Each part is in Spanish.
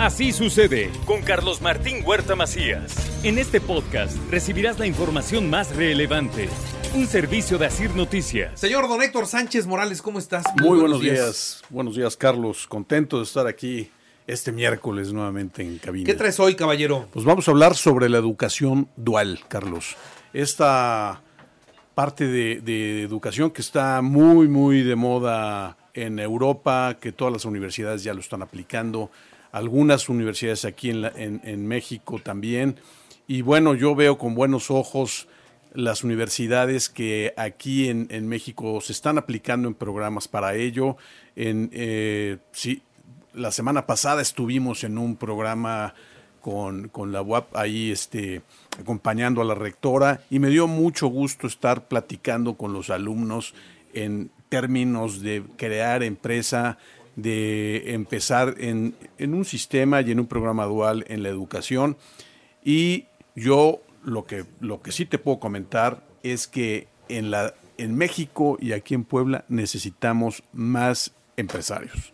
Así sucede con Carlos Martín Huerta Macías. En este podcast recibirás la información más relevante. Un servicio de Asir Noticias. Señor Don Héctor Sánchez Morales, ¿cómo estás? Muy, Muy buenos, días. días. Buenos días, Carlos. Contento de estar aquí este miércoles nuevamente en cabina. ¿Qué traes hoy, caballero? Pues vamos a hablar sobre la educación dual, Carlos. Esta parte de, educación que está muy, muy de moda en Europa, que todas las universidades ya lo están aplicando, algunas universidades aquí en, en, México también. Y bueno, yo veo con buenos ojos las universidades que aquí en, en México se están aplicando en programas para ello. En, eh, sí, la semana pasada estuvimos en un programa con, con, la UAP ahí este, acompañando a la rectora y me dio mucho gusto estar platicando con los alumnos en términos de crear empresa, de empezar en, en un sistema y en un programa dual en la educación. Y yo lo que, lo que sí te puedo comentar es que en, la, en México y aquí en Puebla necesitamos más empresarios.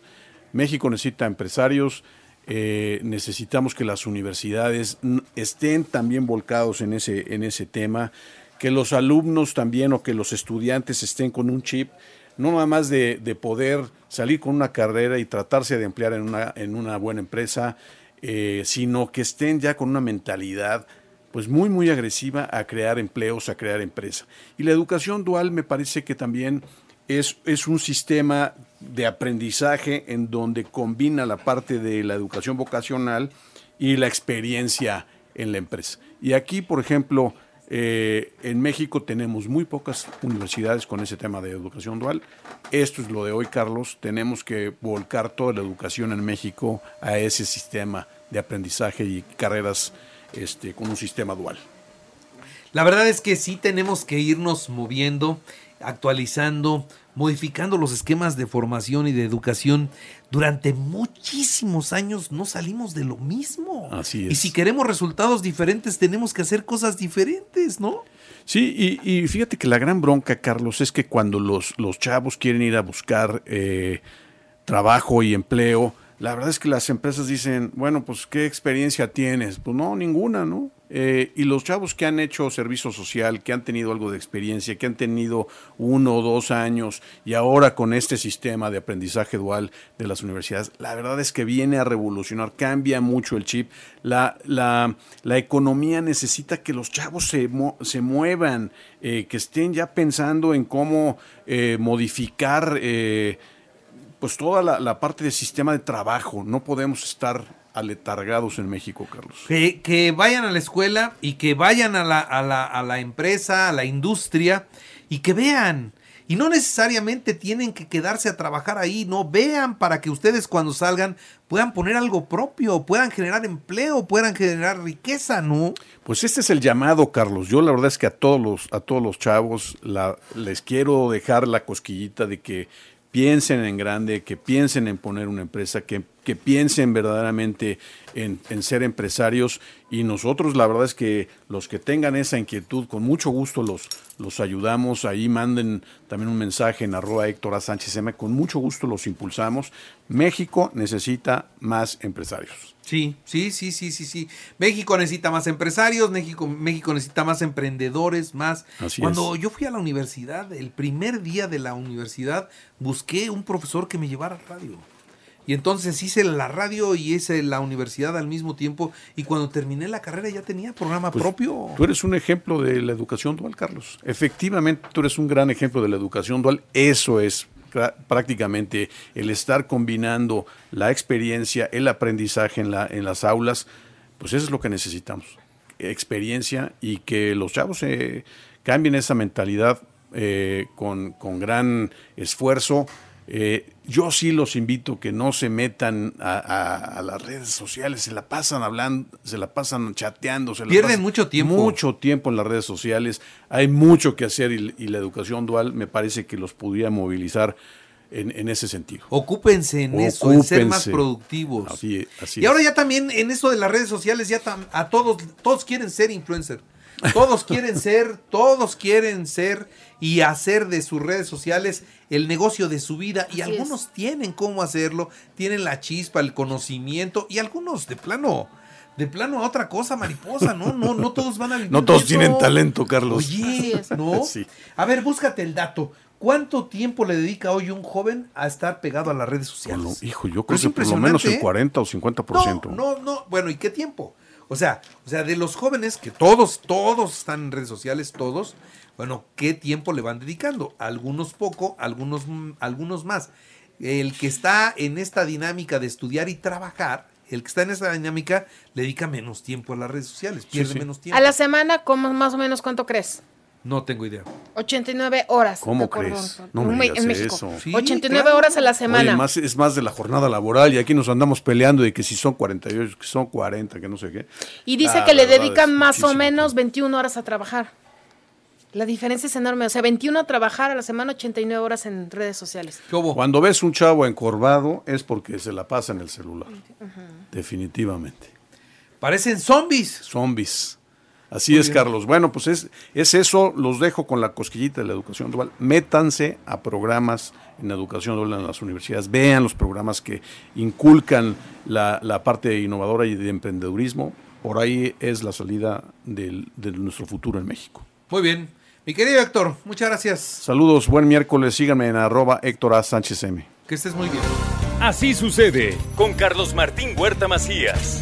México necesita empresarios, eh, necesitamos que las universidades estén también volcados en ese, en ese tema, que los alumnos también o que los estudiantes estén con un chip, no nada más de, poder salir con una carrera y tratarse de emplear en una, en una buena empresa, eh, sino que estén ya con una mentalidad pues muy muy agresiva a crear empleos, a crear empresa. Y la educación dual me parece que también es, es un sistema de aprendizaje en donde combina la parte de la educación vocacional y la experiencia en la empresa. Y aquí, por ejemplo, eh, en México tenemos muy pocas universidades con ese tema de educación dual. Esto es lo de hoy, Carlos. Tenemos que volcar toda la educación en México a ese sistema de aprendizaje y carreras este, con un sistema dual. La verdad es que sí tenemos que irnos moviendo actualizando, modificando los esquemas de formación y de educación. Durante muchísimos años no salimos de lo mismo. Así es. Y si queremos resultados diferentes, tenemos que hacer cosas diferentes, ¿no? Sí, y, fíjate que la gran bronca, Carlos, es que cuando los, los chavos quieren ir a buscar eh, trabajo y empleo, la verdad es que las empresas dicen, bueno, pues ¿qué experiencia tienes? Pues no, ninguna, ¿no? Eh, y los chavos que han hecho servicio social, que han tenido algo de experiencia, que han tenido uno o dos años y ahora con este sistema de aprendizaje dual de las universidades, la verdad es que viene a revolucionar, cambia mucho el chip. La, la, la economía necesita que los chavos se, se muevan, eh, que estén ya pensando en cómo eh, modificar pues toda la, la parte del sistema de trabajo. No podemos estar aletargados en México, Carlos. Que, vayan a la escuela y que vayan a la, a, la, a la empresa, a la industria y que vean. Y no necesariamente tienen que quedarse a trabajar ahí, no vean para que ustedes cuando salgan puedan poner algo propio, puedan generar empleo, puedan generar riqueza, ¿no? Pues este es el llamado, Carlos. Yo la verdad es que a todos los, a todos los chavos la, les quiero dejar la cosquillita de que piensen en grande, que piensen en poner una empresa, que, que piensen verdaderamente en, en, ser empresarios y nosotros la verdad es que los que tengan esa inquietud, con mucho gusto los, los ayudamos, ahí manden también un mensaje en arroba Héctor A. Sánchez M, con mucho gusto los impulsamos. México necesita más empresarios. Sí, sí, sí, sí, sí, sí. México necesita más empresarios, México, México necesita más emprendedores, más. Cuando yo fui a la universidad, el primer día de la universidad, busqué un profesor que me llevara a radio. Y entonces hice la radio y hice la universidad al mismo tiempo. Y cuando terminé la carrera ya tenía programa pues, propio. Tú eres un ejemplo de la educación dual, Carlos. Efectivamente, tú eres un gran ejemplo de la educación dual. Eso es prácticamente el estar combinando la experiencia, el aprendizaje en, la, en las aulas. Pues eso es lo que necesitamos. Experiencia y que los chavos cambien esa mentalidad eh, con, con gran esfuerzo Eh, yo sí los invito que no se metan a, las redes sociales, se la pasan hablando, se la pasan chateando, se pierden mucho tiempo. Mucho tiempo en las redes sociales, hay mucho que hacer y, la educación dual me parece que los pudiera movilizar en, ese sentido. Ocúpense en eso, en ser más productivos. Así, así y ahora ya también en eso de las redes sociales, ya a todos, todos quieren ser influencer. Todos quieren ser, todos quieren ser y hacer de sus redes sociales el negocio de su vida. y algunos tienen cómo hacerlo, tienen la chispa, el conocimiento, y algunos de plano. De plano a otra cosa, mariposa, ¿no? No, no todos van a vivir. No todos tienen talento, Carlos. Oye, ¿no? A ver, búscate el dato. ¿Cuánto tiempo le dedica hoy un joven a estar pegado a las redes sociales? hijo, yo creo que por lo menos el 40 o 50%. No, no, no. Bueno, ¿y qué tiempo? O sea, o sea, de los jóvenes que todos, todos están en redes sociales, todos, bueno, ¿qué tiempo le van dedicando? Algunos poco, algunos, algunos más. El que está en esta dinámica de estudiar y trabajar, el que está en esta dinámica le dedica menos tiempo a las redes sociales, pierde menos tiempo. A la semana, ¿cómo, más o menos cuánto crees? No tengo idea. 89 horas. ¿Cómo crees? No me en México. Eso. 89 horas a la semana. más, es más de la jornada laboral y aquí nos andamos peleando de que si son 48, que son 40, que no sé qué. Y dice ah, que le dedican más o menos 21 horas a trabajar. La diferencia es enorme. O sea, 21 a trabajar a la semana, 89 horas en redes sociales. Cuando ves un chavo encorvado es porque se la pasa en el celular. Definitivamente. Parecen zombies. Zombies. Así es, Carlos. Bueno, pues es, es eso, los dejo con la cosquillita de la educación dual. Métanse a programas en educación dual en las universidades, vean los programas que inculcan la, parte innovadora y de emprendedurismo. Por ahí es la salida de nuestro futuro en México. Muy bien. Mi querido Héctor, muchas gracias. Saludos, buen miércoles. Síganme en arroba Héctor A. Sánchez M. Que estés muy bien. Así sucede con Carlos Martín Huerta Macías.